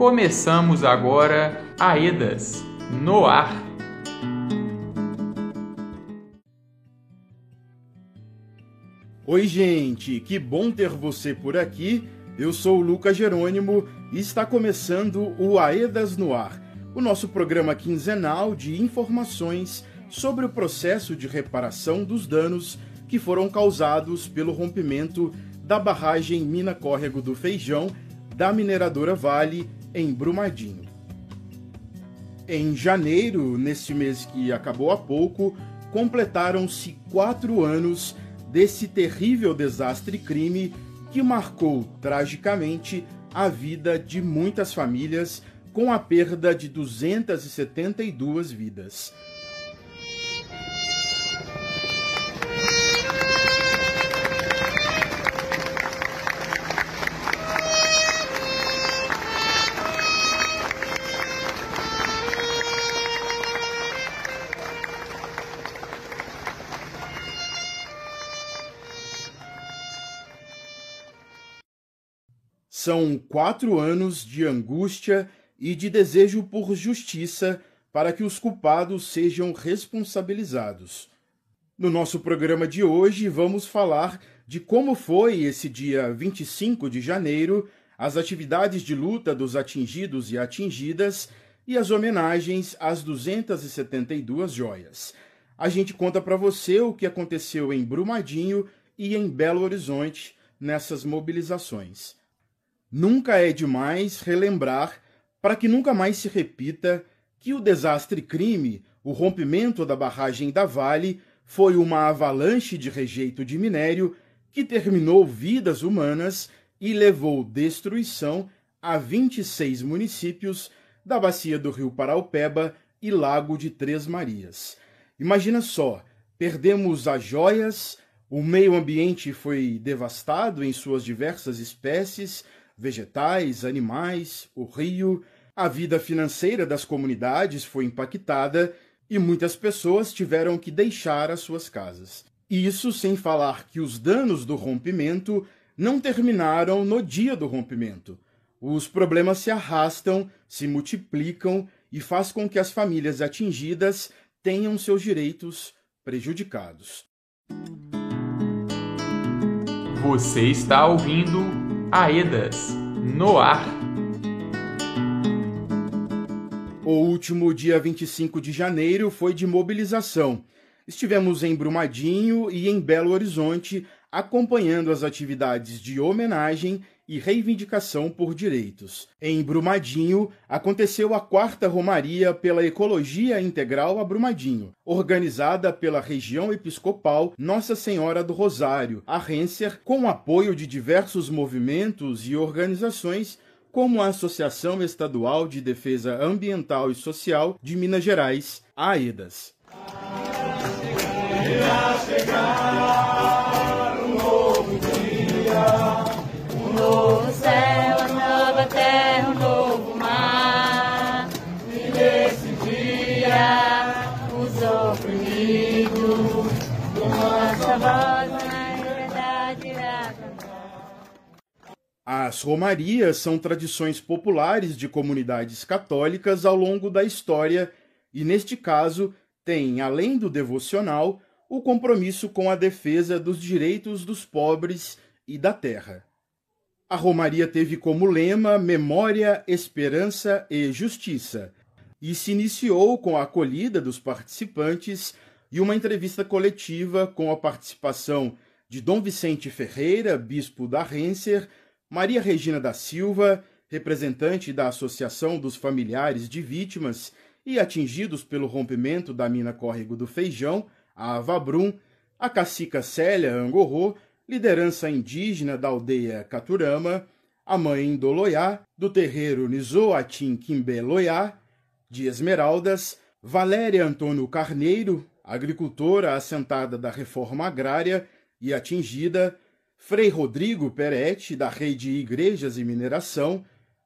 Começamos agora Aedas no ar. Oi, gente, que bom ter você por aqui. Eu sou o Lucas Jerônimo e está começando o Aedas no Ar, o nosso programa quinzenal de informações sobre o processo de reparação dos danos que foram causados pelo rompimento da barragem Mina Córrego do Feijão da mineradora Vale em Brumadinho. Em janeiro, neste mês que acabou há pouco, completaram-se quatro anos desse terrível desastre crime que marcou tragicamente a vida de muitas famílias, com a perda de 272 vidas. São quatro anos de angústia e de desejo por justiça para que os culpados sejam responsabilizados. No nosso programa de hoje, vamos falar de como foi esse dia 25 de janeiro, as atividades de luta dos atingidos e atingidas e as homenagens às 272 joias. A gente conta para você o que aconteceu em Brumadinho e em Belo Horizonte nessas mobilizações. Nunca é demais relembrar, para que nunca mais se repita, que o desastre crime, o rompimento da barragem da Vale, foi uma avalanche de rejeito de minério que terminou vidas humanas e levou destruição a 26 municípios da bacia do Rio Paraupeba e Lago de Três Marias. Imagina só, perdemos as joias, o meio ambiente foi devastado em suas diversas espécies, vegetais, animais, o rio, a vida financeira das comunidades foi impactada e muitas pessoas tiveram que deixar as suas casas. Isso sem falar que os danos do rompimento não terminaram no dia do rompimento. Os problemas se arrastam, se multiplicam e faz com que as famílias atingidas tenham seus direitos prejudicados. Você está ouvindo Aedas no ar. O último dia 25 de janeiro foi de mobilização. Estivemos em Brumadinho e em Belo Horizonte acompanhando as atividades de homenagem e reivindicação por direitos. Em Brumadinho, aconteceu a quarta Romaria pela Ecologia Integral a Brumadinho, organizada pela região episcopal Nossa Senhora do Rosário, a Renser, com o apoio de diversos movimentos e organizações como a Associação Estadual de Defesa Ambiental e Social de Minas Gerais, AEDAS. As romarias são tradições populares de comunidades católicas ao longo da história e, neste caso, têm, além do devocional, o compromisso com a defesa dos direitos dos pobres e da terra. A Romaria teve como lema Memória, Esperança e Justiça e se iniciou com a acolhida dos participantes e uma entrevista coletiva com a participação de Dom Vicente Ferreira, bispo da Renser, Maria Regina da Silva, representante da Associação dos Familiares de Vítimas e atingidos pelo rompimento da mina Córrego do Feijão, a Avabrum, a cacica Célia Angorô liderança indígena da aldeia Caturama, a mãe Indoloiá, do terreiro Nizoatim Quimbé Loiá, de Esmeraldas, Valéria Antônio Carneiro, agricultora assentada da reforma agrária e atingida, Frei Rodrigo Peretti, da Rede Igrejas e Mineração,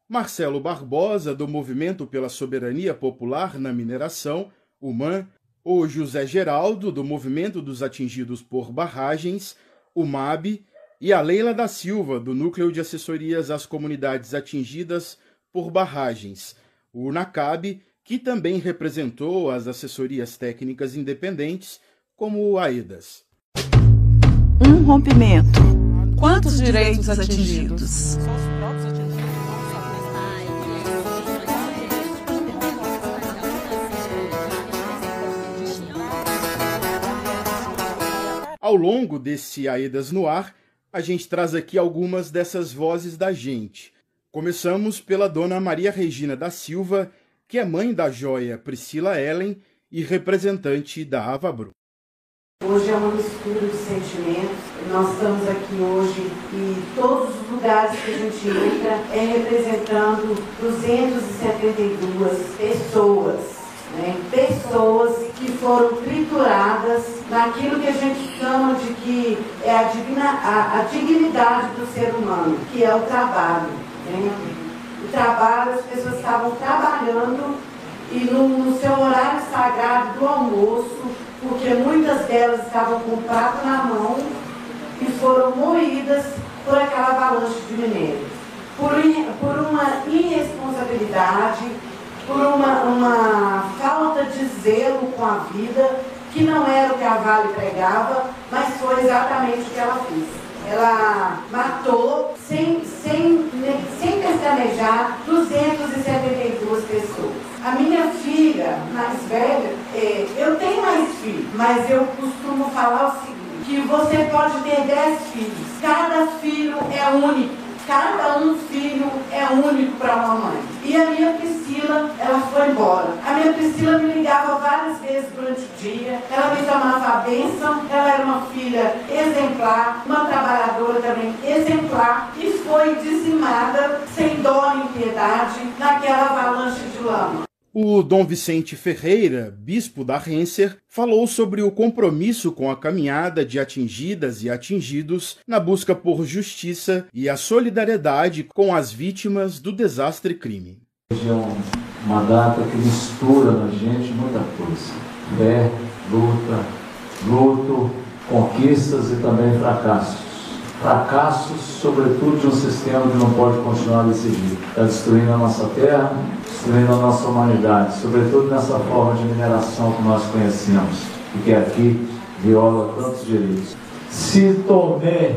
Marcelo Barbosa, do Movimento pela Soberania Popular na Mineração, UMAN, o José Geraldo, do Movimento dos Atingidos por Barragens, o MAB, e a Leila da Silva, do Núcleo de Assessorias às Comunidades Atingidas por barragens, o NACAB, que também representou as assessorias técnicas independentes, como o AEDAS. Um rompimento. Quantos direitos atingidos? Ao longo desse Aedas no Ar, a gente traz aqui algumas dessas vozes da gente. Começamos pela dona Maria Regina da Silva, que é mãe da joia Priscila Ellen e representante da Avabru. Hoje é uma mistura de sentimentos. Nós estamos aqui hoje e todos os lugares que a gente entra é representando 272 pessoas né, pessoas que foram trituradas naquilo que a gente chama de que é a, digna, a, a dignidade do ser humano, que é o trabalho. Né? O trabalho, as pessoas estavam trabalhando e no, no seu horário sagrado do almoço, porque muitas delas estavam com o prato na mão e foram moídas por aquela avalanche de minério. Por, por uma irresponsabilidade, por uma, uma falta de zelo com a vida, que não era o que a Vale pregava, mas foi exatamente o que ela fez. Ela matou, sem, sem, sem pestanejar, 272 pessoas. A minha filha, mais velha, é, eu tenho mais filhos, mas eu costumo falar o seguinte, que você pode ter 10 filhos. Cada filho é único Cada um filho é único para uma mãe. E a minha Priscila, ela foi embora. A minha Priscila me ligava várias vezes durante o dia. Ela me chamava a bênção. Ela era uma filha exemplar, uma trabalhadora também exemplar. E foi dizimada, sem dó nem piedade, naquela avalanche de lama. O Dom Vicente Ferreira, bispo da Renser, falou sobre o compromisso com a caminhada de atingidas e atingidos na busca por justiça e a solidariedade com as vítimas do desastre crime. É uma data que mistura na gente muita coisa: fé, luta, luto, conquistas e também fracassos fracassos, sobretudo de um sistema que não pode continuar desse jeito. Está destruindo a nossa terra, destruindo a nossa humanidade, sobretudo nessa forma de mineração que nós conhecemos e que aqui viola tantos direitos. Se Tomé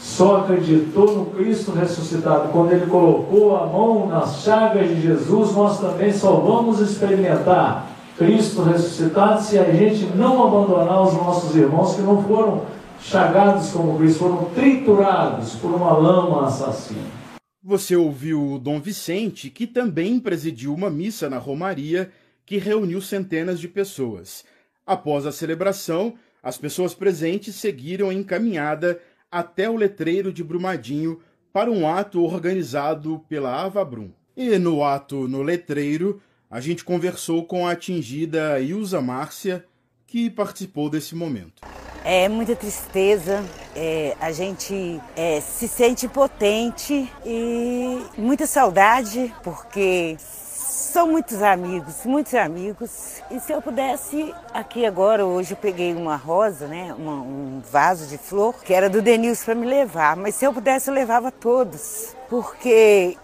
só acreditou no Cristo ressuscitado quando ele colocou a mão nas chagas de Jesus, nós também só vamos experimentar Cristo ressuscitado se a gente não abandonar os nossos irmãos que não foram chagados como Cristo, foram triturados por uma lama assassina. Você ouviu o Dom Vicente, que também presidiu uma missa na Romaria que reuniu centenas de pessoas. Após a celebração, as pessoas presentes seguiram em caminhada até o letreiro de Brumadinho para um ato organizado pela Avabrum. E no ato no letreiro, a gente conversou com a atingida Ilza Márcia, que participou desse momento. É muita tristeza, é, a gente é, se sente impotente e muita saudade, porque são muitos amigos, muitos amigos. E se eu pudesse, aqui agora, hoje eu peguei uma rosa, né, uma, um vaso de flor, que era do Denilson para me levar, mas se eu pudesse eu levava todos porque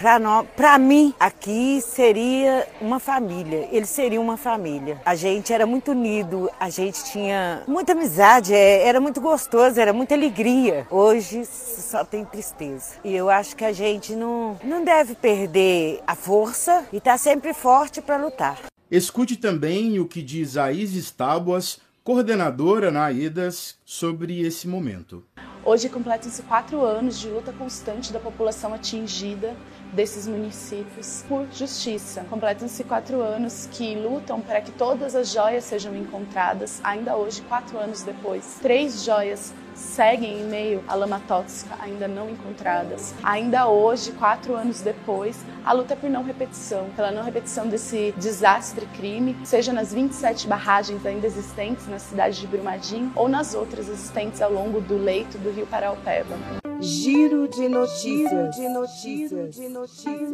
para mim aqui seria uma família, ele seria uma família. A gente era muito unido, a gente tinha muita amizade, é, era muito gostoso, era muita alegria. Hoje só tem tristeza. E eu acho que a gente não, não deve perder a força e estar tá sempre forte para lutar. Escute também o que diz a Isis Tábuas, coordenadora na AIDAS, sobre esse momento. Hoje completam-se quatro anos de luta constante da população atingida desses municípios por justiça. Completam-se quatro anos que lutam para que todas as joias sejam encontradas, ainda hoje, quatro anos depois. Três joias seguem em meio à lama tóxica ainda não encontradas. Ainda hoje, quatro anos depois, a luta é por não repetição, pela não repetição desse desastre crime, seja nas 27 barragens ainda existentes na cidade de Brumadinho ou nas outras existentes ao longo do leito do rio Paraupeba. Giro de notícias. De notícias. De notícias.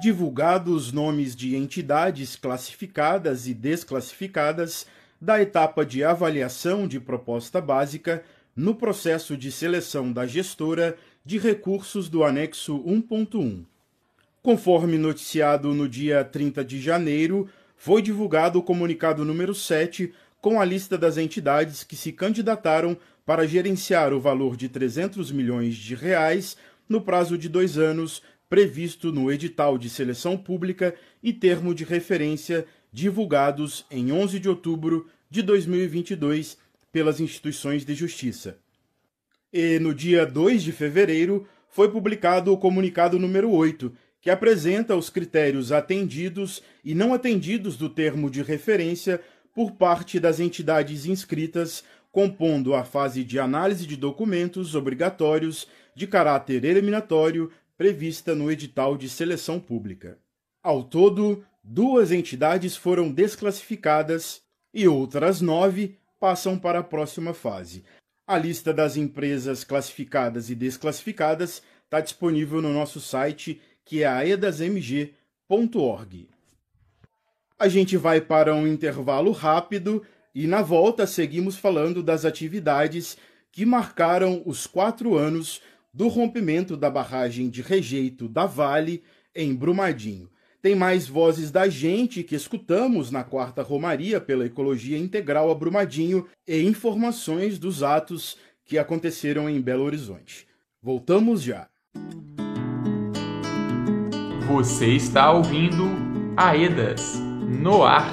Divulgados nomes de entidades classificadas e desclassificadas da etapa de avaliação de proposta básica no processo de seleção da gestora de recursos do anexo 1.1. Conforme noticiado no dia 30 de janeiro, foi divulgado o comunicado número 7 com a lista das entidades que se candidataram para gerenciar o valor de 300 milhões de reais no prazo de dois anos previsto no edital de seleção pública e termo de referência divulgados em 11 de outubro de 2022 pelas instituições de justiça. E no dia 2 de fevereiro foi publicado o comunicado número 8, que apresenta os critérios atendidos e não atendidos do termo de referência por parte das entidades inscritas, compondo a fase de análise de documentos obrigatórios de caráter eliminatório prevista no edital de seleção pública. Ao todo, duas entidades foram desclassificadas e outras nove passam para a próxima fase. A lista das empresas classificadas e desclassificadas está disponível no nosso site que é aedasmg.org. A gente vai para um intervalo rápido e na volta seguimos falando das atividades que marcaram os quatro anos do rompimento da barragem de rejeito da Vale em Brumadinho. Tem mais vozes da gente que escutamos na quarta Romaria pela Ecologia Integral a Brumadinho e informações dos atos que aconteceram em Belo Horizonte. Voltamos já. Você está ouvindo Aedas no ar.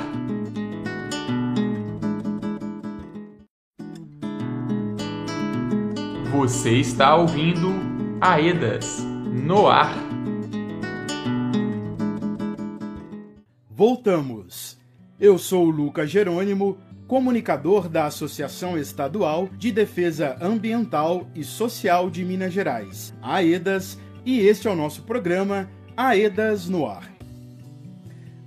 Você está ouvindo Aedas no ar. Voltamos. Eu sou o Lucas Jerônimo, comunicador da Associação Estadual de Defesa Ambiental e Social de Minas Gerais, AEDAS, e este é o nosso programa AEDAS no Ar.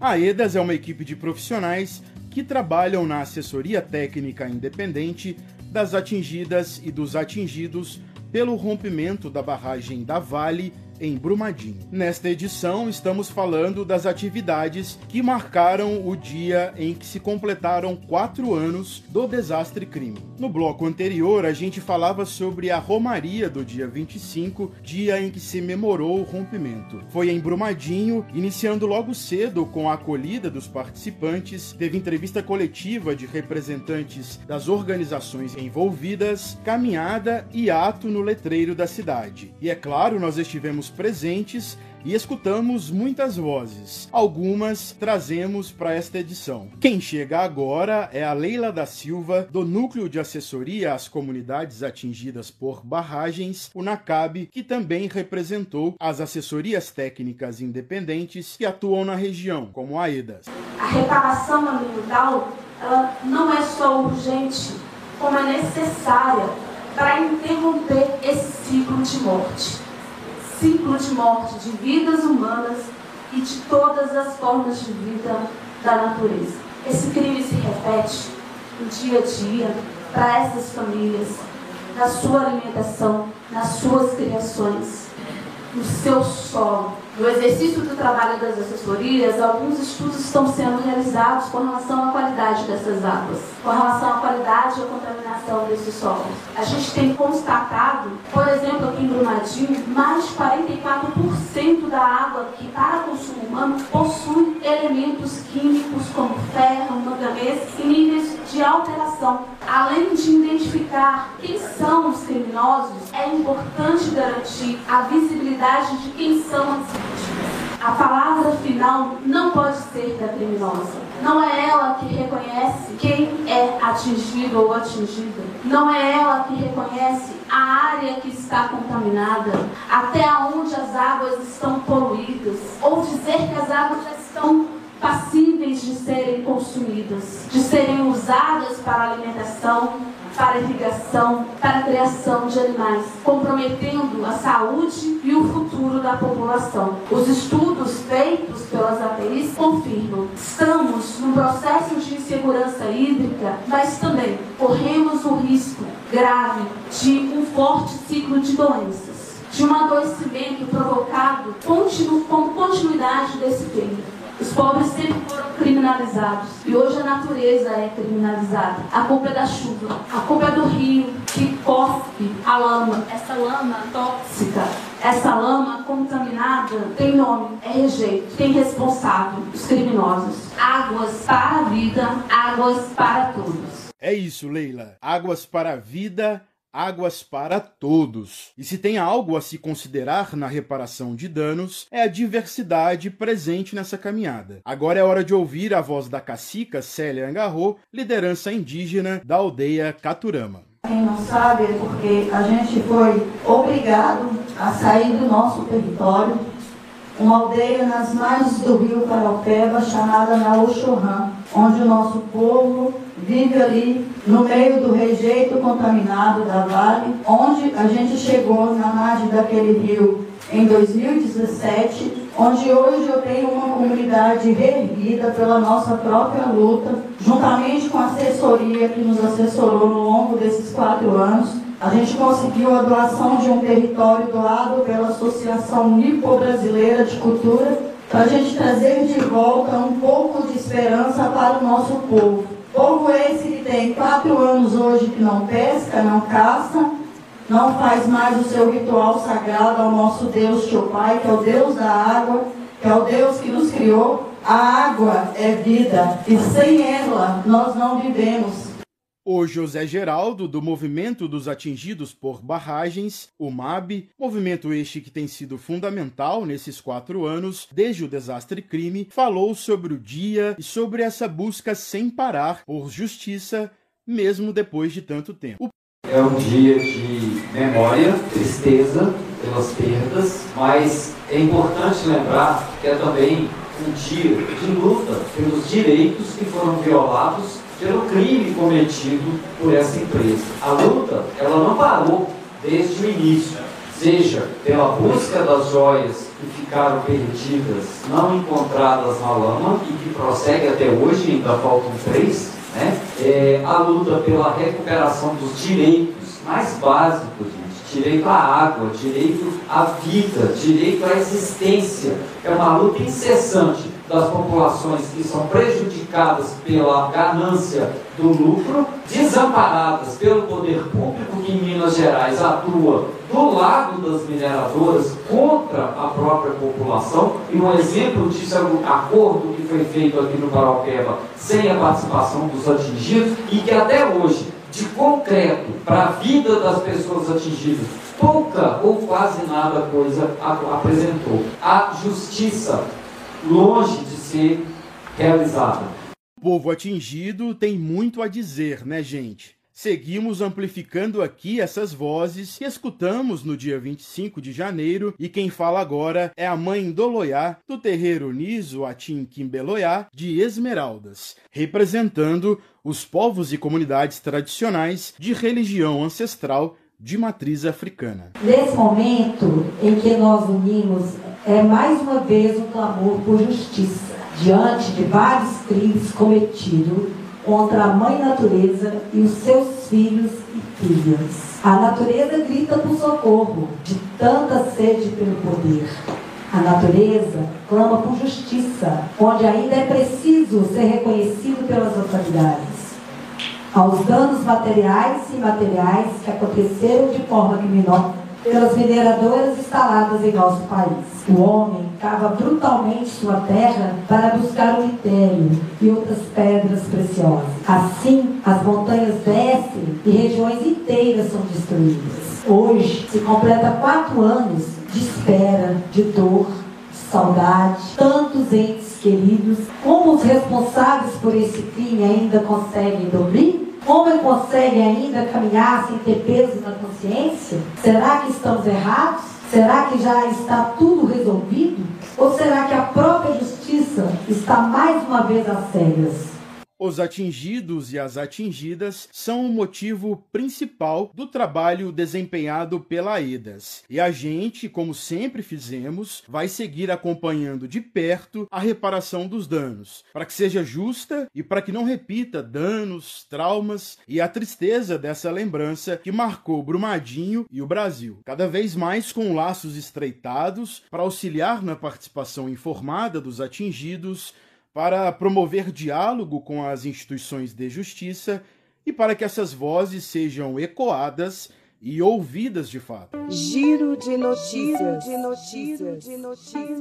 AEDAS é uma equipe de profissionais que trabalham na assessoria técnica independente das atingidas e dos atingidos pelo rompimento da barragem da Vale em Brumadinho. Nesta edição, estamos falando das atividades que marcaram o dia em que se completaram quatro anos do desastre crime. No bloco anterior, a gente falava sobre a Romaria do dia 25, dia em que se memorou o rompimento. Foi em Brumadinho, iniciando logo cedo com a acolhida dos participantes, teve entrevista coletiva de representantes das organizações envolvidas, caminhada e ato no letreiro da cidade. E é claro, nós estivemos presentes e escutamos muitas vozes. Algumas trazemos para esta edição. Quem chega agora é a Leila da Silva, do Núcleo de Assessoria às Comunidades Atingidas por Barragens, o NACAB, que também representou as assessorias técnicas independentes que atuam na região, como a EDAS. A reparação ambiental ela não é só urgente, como é necessária para interromper esse ciclo de morte ciclo de morte de vidas humanas e de todas as formas de vida da natureza. Esse crime se repete no dia a dia para essas famílias, na sua alimentação, nas suas criações, no seu solo, no exercício do trabalho das assessorias, alguns estudos estão sendo realizados com relação à qualidade dessas águas, com relação à qualidade e à contaminação desses solos. A gente tem constatado, por exemplo, aqui em Brumadinho, mais de 44% da água que para consumo humano possui elementos químicos como ferro, manganês e níveis de alteração. Além de identificar quem são os criminosos, é importante garantir a visibilidade de quem são as. A palavra final não pode ser da criminosa. Não é ela que reconhece quem é atingido ou atingida. Não é ela que reconhece a área que está contaminada, até onde as águas estão poluídas, ou dizer que as águas já estão de serem consumidas, de serem usadas para alimentação, para irrigação, para criação de animais, comprometendo a saúde e o futuro da população. Os estudos feitos pelas APIs confirmam. Estamos num processo de insegurança hídrica, mas também corremos o risco grave de um forte ciclo de doenças, de um adoecimento provocado com continuidade desse crime. Os pobres sempre foram criminalizados e hoje a natureza é criminalizada. A culpa é da chuva, a culpa é do rio que cospe a lama, essa lama tóxica, Essa lama contaminada tem nome, é rejeito, tem responsável, os criminosos. Águas para a vida, águas para todos. É isso, Leila. Águas para a vida, águas para todos. E se tem algo a se considerar na reparação de danos, é a diversidade presente nessa caminhada. Agora é hora de ouvir a voz da cacica Célia Angarro, liderança indígena da aldeia Caturama. Quem não sabe é porque a gente foi obrigado a sair do nosso território, uma aldeia nas margens do rio Paraupeba chamada Naoxorã, onde o nosso povo vive ali no meio do rejeito contaminado da Vale, onde a gente chegou na margem daquele rio em 2017, onde hoje eu tenho uma comunidade reerguida pela nossa própria luta, juntamente com a assessoria que nos assessorou no longo desses quatro anos. A gente conseguiu a doação de um território doado pela Associação Nipo-Brasileira de Cultura para a gente trazer de volta um pouco de esperança para o nosso povo. Povo esse que tem quatro anos hoje que não pesca, não caça, não faz mais o seu ritual sagrado ao nosso Deus Pai, que é o Deus da água, que é o Deus que nos criou. A água é vida e sem ela nós não vivemos. O José Geraldo, do Movimento dos Atingidos por Barragens, o MAB, movimento este que tem sido fundamental nesses quatro anos, desde o desastre crime, falou sobre o dia e sobre essa busca sem parar por justiça, mesmo depois de tanto tempo. É um dia de memória, tristeza pelas perdas, mas é importante lembrar que é também um dia de luta pelos direitos que foram violados pelo crime cometido por essa empresa. A luta, ela não parou desde o início, seja pela busca das joias que ficaram perdidas, não encontradas na lama e que prossegue até hoje, ainda faltam três, né? É, a luta pela recuperação dos direitos mais básicos. Direito à água, direito à vida, direito à existência. É uma luta incessante das populações que são prejudicadas pela ganância do lucro, desamparadas pelo poder público que em Minas Gerais atua do lado das mineradoras contra a própria população. E um exemplo disso é o acordo que foi feito aqui no Paraupeba sem a participação dos atingidos e que até hoje, de concreto para a vida das pessoas atingidas, pouca ou quase nada coisa apresentou. A justiça longe de ser realizada. O povo atingido tem muito a dizer, né, gente? Seguimos amplificando aqui essas vozes que escutamos no dia 25 de janeiro e quem fala agora é a mãe Doloiá do terreiro Niso Atim Kimbeloiá de Esmeraldas, representando os povos e comunidades tradicionais de religião ancestral de matriz africana. Nesse momento em que nós unimos é mais uma vez um clamor por justiça diante de vários crimes cometidos contra a mãe natureza e os seus filhos e filhas. A natureza grita por socorro de tanta sede pelo poder. A natureza clama por justiça, onde ainda é preciso ser reconhecido pelas autoridades. Aos danos materiais e imateriais que aconteceram de forma criminosa pelas mineradoras instaladas em nosso país. O homem cava brutalmente sua terra para buscar o mitério e outras pedras preciosas. Assim, as montanhas descem e regiões inteiras são destruídas. Hoje se completa quatro anos de espera, de dor, de saudade, tantos entes queridos. Como os responsáveis por esse crime ainda conseguem dormir? Como consegue ainda caminhar sem ter peso na consciência? Será que estamos errados? Será que já está tudo resolvido? Ou será que a própria justiça está mais uma vez às cegas? Os atingidos e as atingidas são o motivo principal do trabalho desempenhado pela AEDAS. E a gente, como sempre fizemos, vai seguir acompanhando de perto a reparação dos danos, para que seja justa e para que não repita danos, traumas e a tristeza dessa lembrança que marcou Brumadinho e o Brasil. Cada vez mais com laços estreitados para auxiliar na participação informada dos atingidos para promover diálogo com as instituições de justiça e para que essas vozes sejam ecoadas e ouvidas de fato. Giro de notícias. De notícias. De notícias.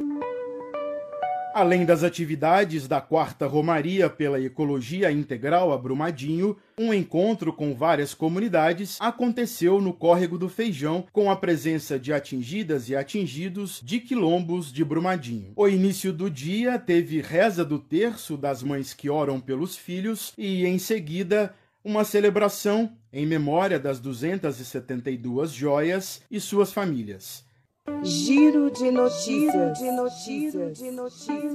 Além das atividades da Quarta Romaria pela Ecologia Integral a Brumadinho, um encontro com várias comunidades aconteceu no Córrego do Feijão, com a presença de atingidas e atingidos de quilombos de Brumadinho. O início do dia teve reza do terço das mães que oram pelos filhos e, em seguida, uma celebração em memória das 272 joias e suas famílias. Giro de notícias. De notícias. De notícias.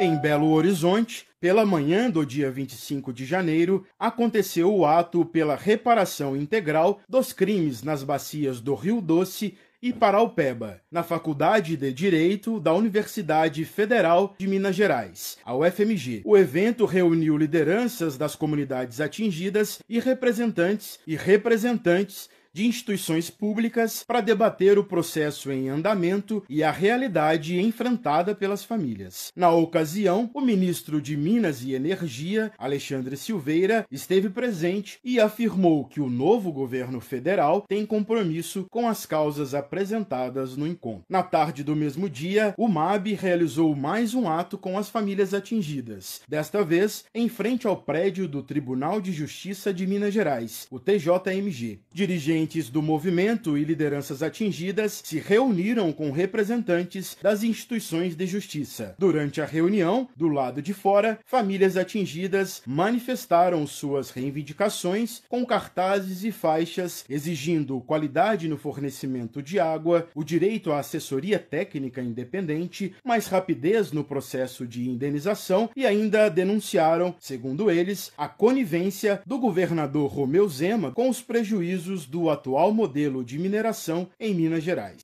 Em Belo Horizonte, pela manhã do dia 25 de janeiro, aconteceu o ato pela reparação integral dos crimes nas bacias do Rio Doce e Paraupeba, na Faculdade de Direito da Universidade Federal de Minas Gerais, a UFMG. O evento reuniu lideranças das comunidades atingidas e representantes e representantes de instituições públicas para debater o processo em andamento e a realidade enfrentada pelas famílias. Na ocasião, o ministro de Minas e Energia, Alexandre Silveira, esteve presente e afirmou que o novo governo federal tem compromisso com as causas apresentadas no encontro. Na tarde do mesmo dia, o MAB realizou mais um ato com as famílias atingidas, desta vez em frente ao prédio do Tribunal de Justiça de Minas Gerais, o TJMG. Dirigente Dirigentes do movimento e lideranças atingidas se reuniram com representantes das instituições de justiça. Durante a reunião, do lado de fora, famílias atingidas manifestaram suas reivindicações com cartazes e faixas exigindo qualidade no fornecimento de água, o direito à assessoria técnica independente, mais rapidez no processo de indenização e ainda denunciaram, segundo eles, a conivência do governador Romeu Zema com os prejuízos do atual modelo de mineração em Minas Gerais.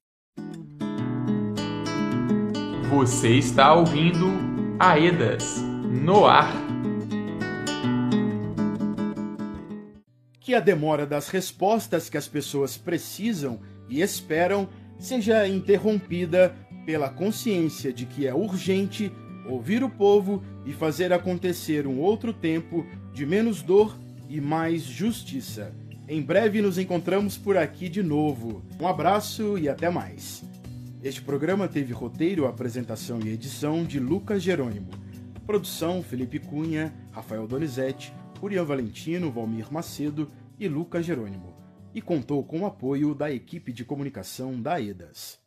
Você está ouvindo Aedas no ar. Que a demora das respostas que as pessoas precisam e esperam seja interrompida pela consciência de que é urgente ouvir o povo e fazer acontecer um outro tempo de menos dor e mais justiça. Em breve nos encontramos por aqui de novo. Um abraço e até mais. Este programa teve roteiro, apresentação e edição de Lucas Jerônimo. Produção Felipe Cunha, Rafael Donizete, Urian Valentino, Valmir Macedo e Lucas Jerônimo. E contou com o apoio da equipe de comunicação da EDAS.